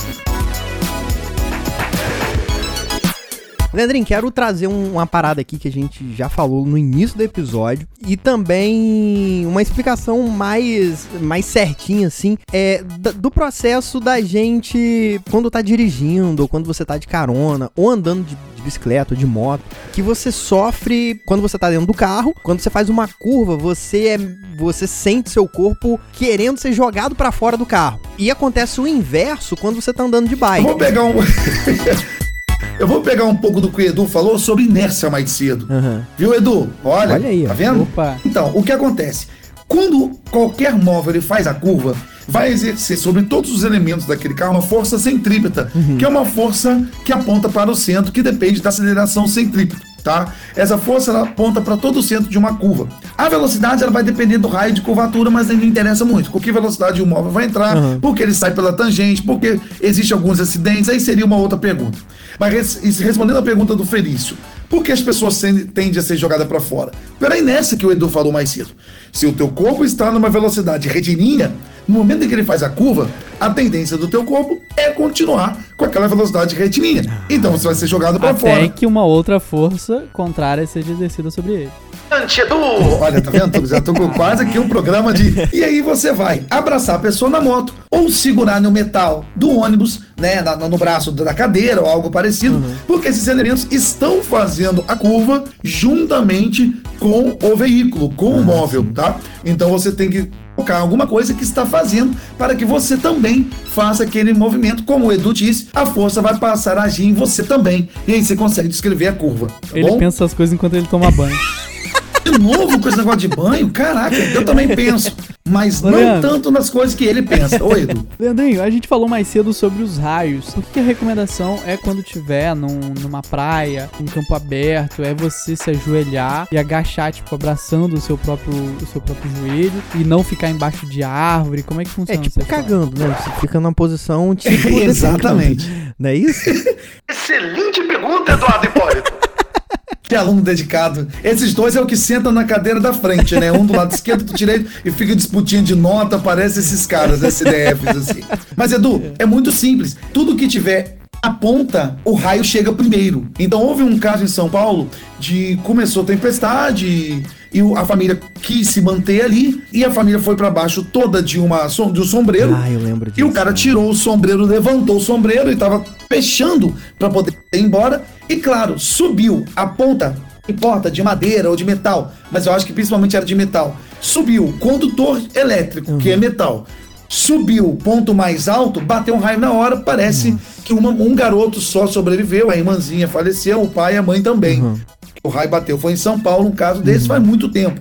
Leandrinho, quero trazer um, uma parada aqui que a gente já falou no início do episódio e também uma explicação mais, mais certinha, assim, é, do processo da gente quando tá dirigindo, ou quando você tá de carona, ou andando de, de bicicleta ou de moto, que você sofre quando você tá dentro do carro, quando você faz uma curva, você é, você sente seu corpo querendo ser jogado para fora do carro. E acontece o inverso quando você tá andando de bike. Vou pegar um (laughs) Eu vou pegar um pouco do que o Edu falou sobre inércia mais cedo. Uhum. Viu, Edu? Olha, Olha aí, tá vendo? Opa. Então, o que acontece? Quando qualquer móvel ele faz a curva, vai exercer sobre todos os elementos daquele carro uma força centrípeta, uhum. que é uma força que aponta para o centro, que depende da aceleração centrípeta tá? Essa força ela aponta para todo o centro de uma curva. A velocidade ela vai depender do raio de curvatura, mas não interessa muito. Com que velocidade o móvel vai entrar, uhum. porque ele sai pela tangente, porque existem alguns acidentes, aí seria uma outra pergunta. Mas respondendo a pergunta do Felício, por que as pessoas tendem a ser jogadas para fora? Pela inércia que o Edu falou mais cedo. Se o teu corpo está numa velocidade retilínea, no momento em que ele faz a curva, a tendência do teu corpo é continuar com aquela velocidade retilínea. Então você vai ser jogado para fora. Até que uma outra força contrária seja exercida sobre ele. Edu! Olha, tá vendo? Já tô com quase aqui um programa de. E aí você vai abraçar a pessoa na moto, ou segurar no metal do ônibus, né? no braço da cadeira ou algo parecido, uhum. porque esses elementos estão fazendo a curva juntamente com o veículo, com ah, o móvel, sim. tá? Então você tem que colocar alguma coisa que está fazendo para que você também faça aquele movimento. Como o Edu disse, a força vai passar a agir em você também. E aí você consegue descrever a curva. Tá ele bom? pensa as coisas enquanto ele toma banho. (laughs) De novo com esse negócio de banho? Caraca, eu também penso. Mas Ô, não Leandro. tanto nas coisas que ele pensa. Oi, Edu. Leandrinho, a gente falou mais cedo sobre os raios. O que, a recomendação é quando tiver num, numa praia, em campo aberto, é você se ajoelhar e agachar, tipo, abraçando o seu próprio, o seu próprio joelho e não ficar embaixo de árvore? Como é que funciona? É tipo cagando, né? Você fica numa posição (laughs) tipo. Exatamente. Não é isso? Excelente pergunta, Eduardo Hipólito. Que aluno dedicado. Esses dois é o que sentam na cadeira da frente, né? Um do lado esquerdo, do direito, e fica disputindo de nota, parece esses caras, SDFs, assim. Mas, Edu, é muito simples. Tudo que tiver a ponta, o raio chega primeiro. Então houve um caso em São Paulo de começou tempestade e a família quis se manter ali e a família foi para baixo toda de uma de um sombreiro. Ah, eu lembro disso. E o cara tirou o sombreiro, levantou o sombreiro e tava fechando para poder ir embora e claro, subiu a ponta, importa de madeira ou de metal, mas eu acho que principalmente era de metal. Subiu condutor elétrico, uhum. que é metal. Subiu ponto mais alto, bateu um raio na hora, parece uhum. que uma, um garoto só sobreviveu, a irmãzinha faleceu, o pai e a mãe também. Uhum. O raio bateu, foi em São Paulo, um caso desse uhum. faz muito tempo.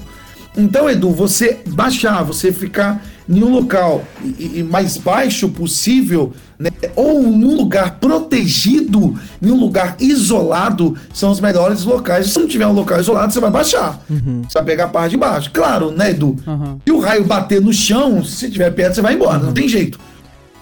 Então, Edu, você baixar, você ficar em um local e, e mais baixo possível, né? ou num lugar protegido, em um lugar isolado, são os melhores locais. Se não tiver um local isolado, você vai baixar. Uhum. Você vai pegar a parte de baixo. Claro, né, Edu? Uhum. Se o raio bater no chão, se tiver perto, você vai embora, uhum. não tem jeito.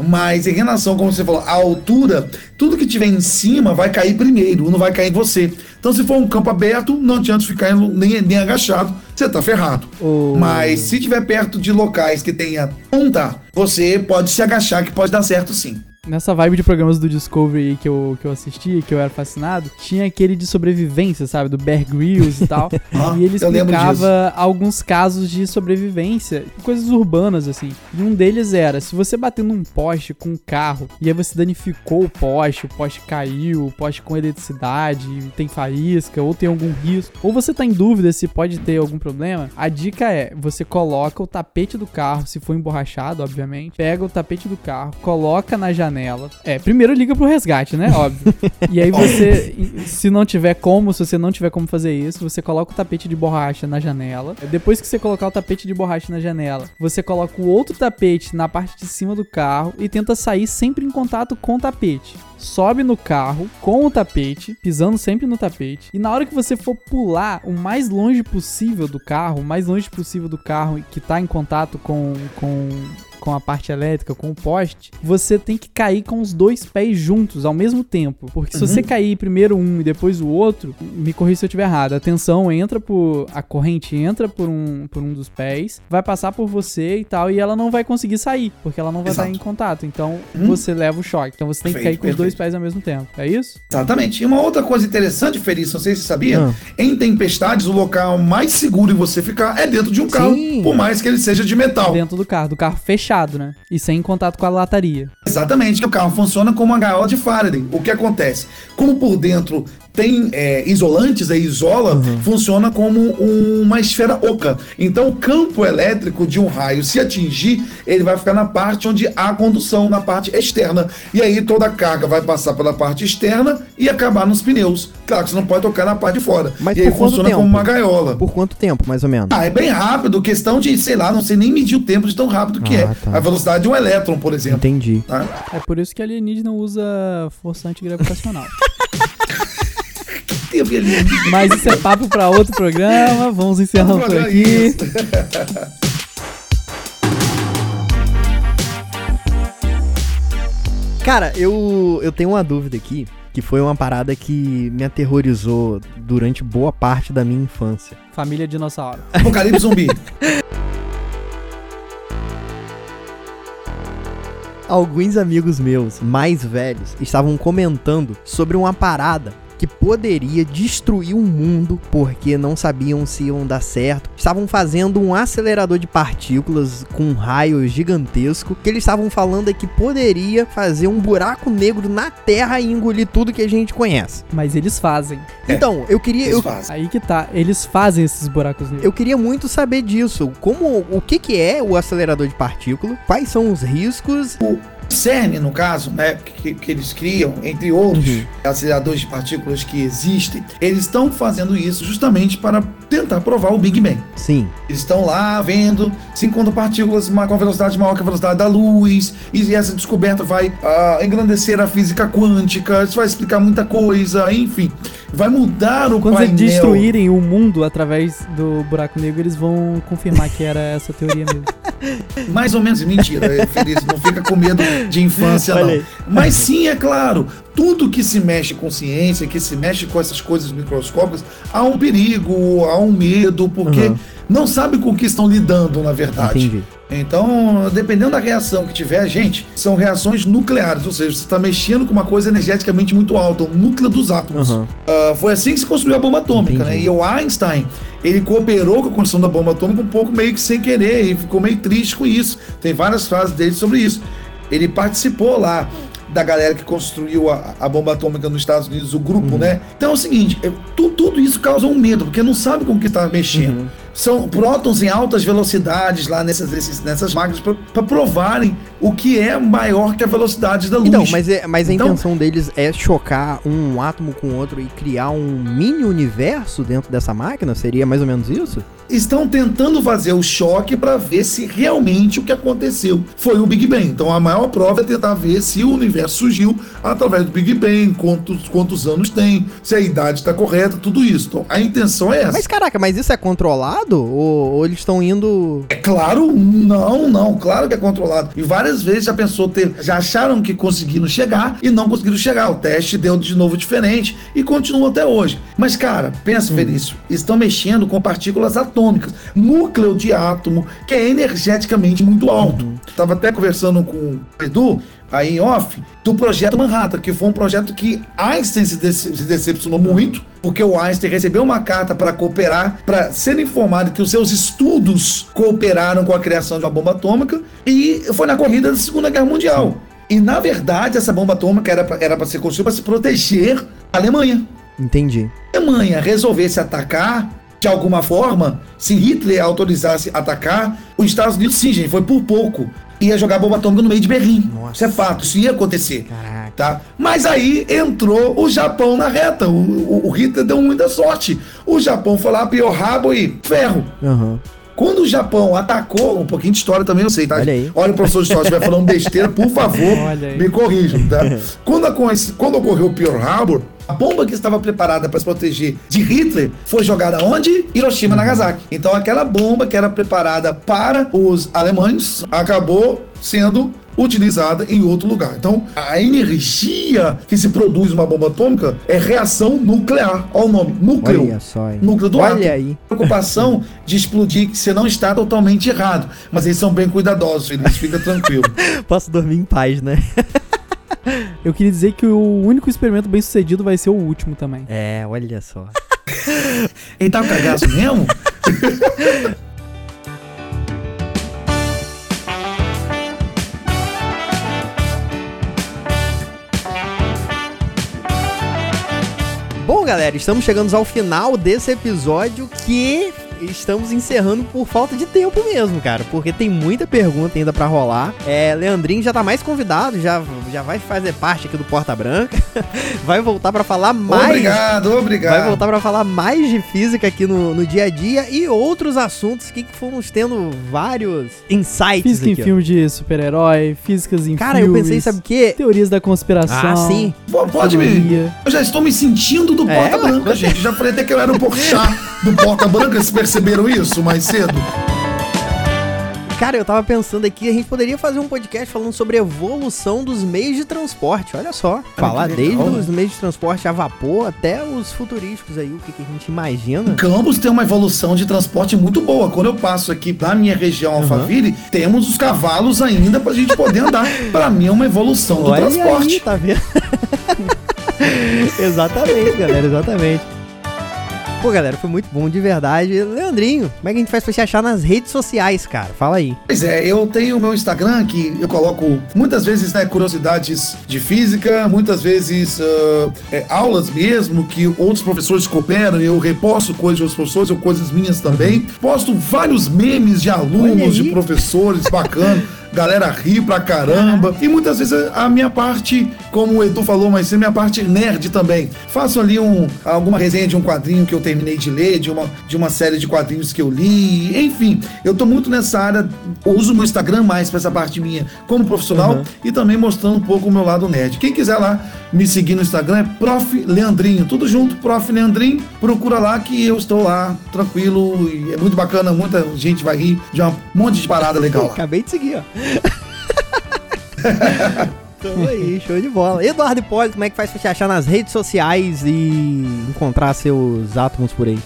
Mas em relação, como você falou, à altura, tudo que tiver em cima vai cair primeiro, não vai cair em você. Então, se for um campo aberto, não adianta ficar nem, nem agachado, você tá ferrado. Oh. Mas se tiver perto de locais que tenha ponta, você pode se agachar, que pode dar certo sim nessa vibe de programas do Discovery que eu, que eu assisti, que eu era fascinado, tinha aquele de sobrevivência, sabe? Do Bear Grylls e tal. (laughs) ah, e ele explicava alguns casos de sobrevivência, coisas urbanas, assim. E um deles era, se você bater num poste com um carro, e aí você danificou o poste, o poste caiu, o poste com eletricidade, tem faísca, ou tem algum risco, ou você tá em dúvida se pode ter algum problema, a dica é, você coloca o tapete do carro, se for emborrachado, obviamente, pega o tapete do carro, coloca na janela É, primeiro liga pro resgate, né? Óbvio. e aí você, se não tiver como, se você não tiver como fazer isso, você coloca o tapete de borracha na janela. Depois que você colocar o tapete de borracha na janela, você coloca o outro tapete na parte de cima do carro e tenta sair sempre em contato com o tapete sobe no carro com o tapete, pisando sempre no tapete, e na hora que você for pular o mais longe possível do carro, o mais longe possível do carro que tá em contato com, com com a parte elétrica, com o poste, você tem que cair com os dois pés juntos ao mesmo tempo. Porque se uhum. você cair primeiro um e depois o outro, me corrija se eu estiver errado, a tensão entra por. A corrente entra por um, por um dos pés, vai passar por você e tal, e ela não vai conseguir sair, porque ela não vai Exato. estar em contato. Então uhum. você leva o choque. Então você tem que cair com perfeito. os dois pés ao mesmo tempo. É isso? Exatamente. E uma outra coisa interessante, Feliz, não sei se você sabia, ah. em tempestades, o local mais seguro de você ficar é dentro de um carro, Sim. por mais que ele seja de metal. Dentro do carro, do carro fechado fechado, né? E sem contato com a lataria. Exatamente, o carro funciona como uma gaiola de Faraday. O que acontece? Como por dentro tem é, isolantes, aí isola, uhum. funciona como uma esfera oca. Então o campo elétrico de um raio, se atingir, ele vai ficar na parte onde há condução, na parte externa. E aí toda a carga vai passar pela parte externa e acabar nos pneus. Claro que você não pode tocar na parte de fora. Mas e aí funciona tempo? como uma gaiola. Por quanto tempo, mais ou menos? Ah, é bem rápido, questão de, sei lá, não sei nem medir o tempo de tão rápido que ah, é. Tá. A velocidade de um elétron, por exemplo. Entendi. Tá? É por isso que a alienígena usa força antigravitacional. (laughs) ali. (laughs) Mas isso é papo para outro programa. Vamos encerrando por aqui. (laughs) Cara, eu, eu tenho uma dúvida aqui, que foi uma parada que me aterrorizou durante boa parte da minha infância. Família dinossauro. (laughs) Apocalipse zumbi. Alguns amigos meus mais velhos estavam comentando sobre uma parada que poderia destruir o mundo porque não sabiam se iam dar certo. Estavam fazendo um acelerador de partículas com um raio gigantesco que eles estavam falando é que poderia fazer um buraco negro na Terra e engolir tudo que a gente conhece. Mas eles fazem. É, então, eu queria. Eu, aí que tá, eles fazem esses buracos negros. Eu queria muito saber disso. Como o que, que é o acelerador de partícula? Quais são os riscos? O CERN, no caso, né, que, que eles criam, entre outros uhum. aceleradores de partículas que existem, eles estão fazendo isso justamente para tentar provar o Big Bang. Sim. Eles estão lá vendo se encontram partículas com velocidade maior que a velocidade da luz, e essa descoberta vai uh, engrandecer a física quântica, isso vai explicar muita coisa, enfim. Vai mudar o Quando painel. Quando eles destruírem o mundo através do buraco negro, eles vão confirmar que era essa teoria mesmo. (laughs) Mais ou menos mentira, Feliz, não fica com medo de infância, não. Mas sim, é claro, tudo que se mexe com ciência, que se mexe com essas coisas microscópicas, há um perigo, há um medo, porque uhum. Não sabe com o que estão lidando, na verdade. Entendi. Então, dependendo da reação que tiver, gente, são reações nucleares, ou seja, você está mexendo com uma coisa energeticamente muito alta, o núcleo dos átomos. Uhum. Uh, foi assim que se construiu a bomba atômica, né? E o Einstein, ele cooperou com a construção da bomba atômica um pouco meio que sem querer, e ficou meio triste com isso. Tem várias frases dele sobre isso. Ele participou lá da galera que construiu a, a, bomba atômica nos Estados Unidos, o grupo, uhum. né? Então é o seguinte, tu, tudo isso causa um medo, porque não sabe com o que está mexendo. Uhum são prótons em altas velocidades lá nessas, nessas máquinas para provarem o que é maior que a velocidade da luz. Então, mas, é, mas a então, intenção deles é chocar um átomo com outro e criar um mini universo dentro dessa máquina? Seria mais ou menos isso? estão tentando fazer o choque para ver se realmente o que aconteceu foi o Big Bang. Então a maior prova é tentar ver se o universo surgiu através do Big Bang, quantos, quantos anos tem, se a idade está correta, tudo isso. Então a intenção é essa. Mas caraca, mas isso é controlado? Ou, ou eles estão indo. É claro, não, não, claro que é controlado. E várias vezes já pensou ter, já acharam que conseguiram chegar e não conseguiram chegar. O teste deu de novo diferente e continua até hoje. Mas, cara, pensa, hum. Felício, estão mexendo com partículas atômicas, núcleo de átomo, que é energeticamente muito alto. Uhum. Tava até conversando com o Edu, aí em off, do projeto Manhattan, que foi um projeto que Einstein se, se decepcionou muito, porque o Einstein recebeu uma carta para cooperar, para ser informado que os seus estudos cooperaram com a criação de uma bomba atômica, e foi na corrida da Segunda Guerra Mundial. E na verdade, essa bomba atômica era para ser construída para se proteger a Alemanha. Entendi. A Alemanha resolvesse atacar, de alguma forma, se Hitler autorizasse atacar, os Estados Unidos, sim, gente, foi por pouco. Ia jogar bomba atômica no meio de Berlim. Nossa. Isso é fato, isso ia acontecer. Caraca. Tá? Mas aí entrou o Japão na reta. O, o, o Hitler deu muita sorte. O Japão foi lá, pior rabo e ferro. Uhum. Quando o Japão atacou, um pouquinho de história também eu sei, tá? Olha, aí. Olha o professor de história, se estiver falando besteira, por favor, (laughs) me corrijam, tá? (laughs) Quando, quando ocorreu o Pearl Harbor, a bomba que estava preparada para se proteger de Hitler foi jogada onde? Hiroshima, Nagasaki. Então aquela bomba que era preparada para os alemães acabou sendo utilizada em outro lugar. Então, a energia que se produz uma bomba atômica é reação nuclear. Olha o nome, núcleo. Olha só, hein? Núcleo do Olha átomo. aí. (laughs) Preocupação de explodir que você não está totalmente errado. Mas eles são bem cuidadosos, eles ficam tranquilos. (laughs) Posso dormir em paz, né? (laughs) Eu queria dizer que o único experimento bem sucedido vai ser o último também. É, olha só. (laughs) Ele tá com cagaço mesmo? Bom, galera, estamos chegando ao final desse episódio que estamos encerrando por falta de tempo mesmo, cara, porque tem muita pergunta ainda para rolar. É, Leandrinho já tá mais convidado, já, já vai fazer parte aqui do Porta Branca. (laughs) vai voltar para falar mais. Obrigado, obrigado. Vai voltar para falar mais de física aqui no, no dia a dia e outros assuntos que, que fomos tendo vários insights. Física aqui, em filme de super-herói, físicas em Cara, filmes, eu pensei, sabe o quê? Teorias da conspiração. Ah, sim. Pô, pode me. Eu já estou me sentindo do é, Porta Branca, gente. Já falei até que eu era um Porchat (laughs) do Porta Branca, se perceberam isso mais cedo? Cara, eu tava pensando aqui, a gente poderia fazer um podcast falando sobre a evolução dos meios de transporte. Olha só. Falar desde os meios de transporte a vapor até os futurísticos aí, o que, que a gente imagina. Campos tem uma evolução de transporte muito boa. Quando eu passo aqui pra minha região uhum. Alphaville, temos os cavalos ainda pra gente poder andar. (laughs) pra mim é uma evolução do Olha transporte. Aí, tá vendo? (laughs) exatamente, galera, exatamente. Pô, galera, foi muito bom, de verdade. Leandrinho, como é que a gente faz pra te achar nas redes sociais, cara? Fala aí. Pois é, eu tenho o meu Instagram que eu coloco muitas vezes, né, curiosidades de física, muitas vezes uh, é, aulas mesmo, que outros professores cooperam, eu reposto coisas de outros professores, ou coisas minhas também. Posto vários memes de alunos, de professores, bacana. (laughs) galera ri pra caramba. E muitas vezes a minha parte, como o Edu falou, mas a minha parte nerd também. Faço ali um, alguma resenha de um quadrinho que eu terminei de ler, de uma, de uma série de quadrinhos que eu li. Enfim, eu tô muito nessa área, uso o meu Instagram mais pra essa parte minha como profissional uhum. e também mostrando um pouco o meu lado nerd. Quem quiser lá me seguir no Instagram é Prof. Leandrinho. Tudo junto, Prof. Leandrinho. Procura lá que eu estou lá, tranquilo. é muito bacana, muita gente vai rir de um monte de parada legal lá. Acabei de seguir, ó. Tamo aí, show de bola. Eduardo Hipólito, como é que faz pra te achar nas redes sociais e encontrar seus átomos por aí?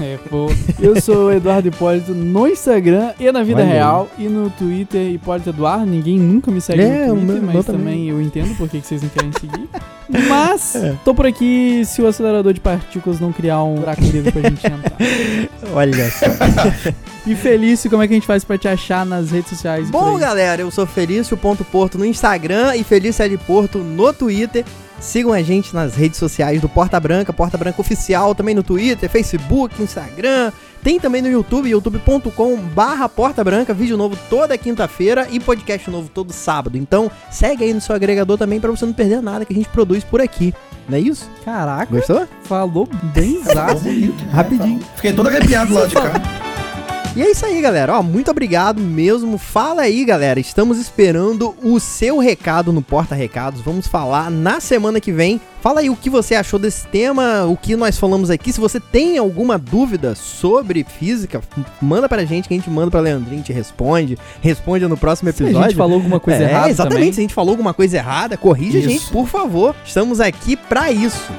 É, pô. Eu sou o Eduardo Hipólito no Instagram e na vida Olha real. Aí. E no Twitter, Hipólito Eduardo. Ninguém nunca me segue é, no Twitter, mas também. também eu entendo por que vocês não querem seguir. (laughs) Mas, é. tô por aqui se o acelerador de partículas não criar um buraco negro pra gente entrar. (laughs) Olha só. e Felício, como é que a gente faz pra te achar nas redes sociais? Bom, galera, eu sou Felício.porto no Instagram e Felício é de Porto no Twitter. Sigam a gente nas redes sociais do Porta Branca, Porta Branca Oficial, também no Twitter, Facebook, Instagram. Tem também no YouTube, youtube.com barra Porta Branca, vídeo novo toda quinta-feira e podcast novo todo sábado. Então segue aí no seu agregador também para você não perder nada que a gente produz por aqui. Não é isso? Caraca. Gostou? Falou bem exato. Rapidinho. Fiquei todo arrepiado lá de cá. E é isso aí, galera. Ó, muito obrigado mesmo. Fala aí, galera. Estamos esperando o seu recado no Porta Recados. Vamos falar na semana que vem. Fala aí o que você achou desse tema, o que nós falamos aqui. Se você tem alguma dúvida sobre física, manda pra gente que a gente manda pra Leandrinho, te responde. Responde no próximo episódio. Se a gente falou alguma coisa é, errada. Exatamente, também. se a gente falou alguma coisa errada, corrija isso. a gente, por favor. Estamos aqui pra isso.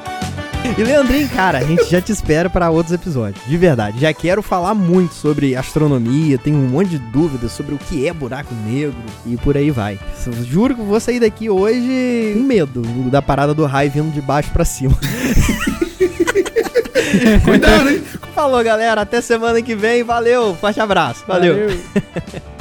E Leandrinho, cara, a gente já te espera para outros episódios. De verdade. Já quero falar muito sobre astronomia, tenho um monte de dúvidas sobre o que é buraco negro e por aí vai. Juro que vou sair daqui hoje com medo da parada do raio vindo de baixo para cima. (laughs) Cuidado, hein? Falou, galera. Até semana que vem. Valeu. Forte abraço. Valeu. Valeu. (laughs)